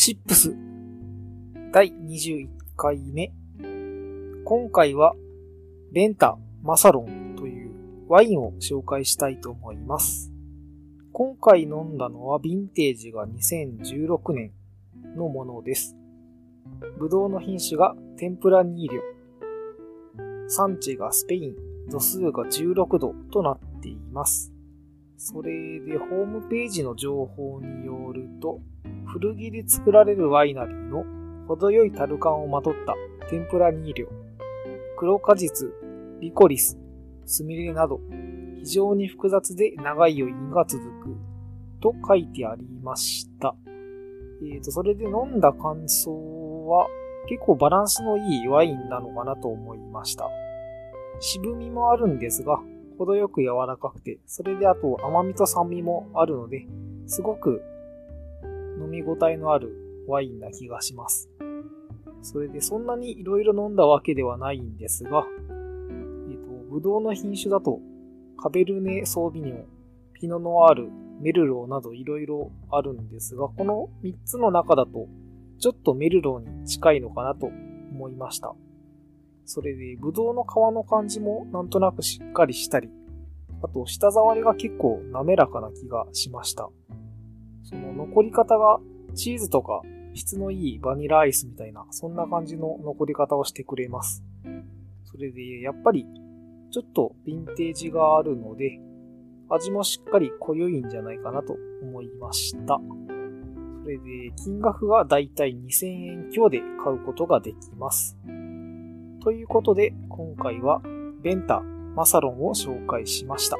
チップス第21回目。今回はレンタ・マサロンというワインを紹介したいと思います。今回飲んだのはヴィンテージが2016年のものです。ブドウの品種がテンプラニーリョ。産地がスペイン、度数が16度となっています。それでホームページの情報によると、古着で作られるワイナリーの程よい樽感をまとった天ぷらニーリョ、黒果実、リコリス、スミレなど、非常に複雑で長い余韻が続くと書いてありました。えーと、それで飲んだ感想は結構バランスのいいワインなのかなと思いました。渋みもあるんですが、程よく柔らかくて、それであと甘みと酸味もあるので、すごく飲み応えのあるワインな気がします。それでそんなに色々飲んだわけではないんですが、えっ、と、ブドウの品種だと、カベルネ・ソービニョン、ピノノワール、メルローなど色々あるんですが、この3つの中だと、ちょっとメルローに近いのかなと思いました。それで、ブドウの皮の感じもなんとなくしっかりしたり、あと舌触りが結構滑らかな気がしました。その残り方がチーズとか質のいいバニラアイスみたいな、そんな感じの残り方をしてくれます。それで、やっぱりちょっとヴィンテージがあるので、味もしっかり濃ゆいんじゃないかなと思いました。それで、金額がだいたい2000円強で買うことができます。ということで、今回はベンタ・マサロンを紹介しました。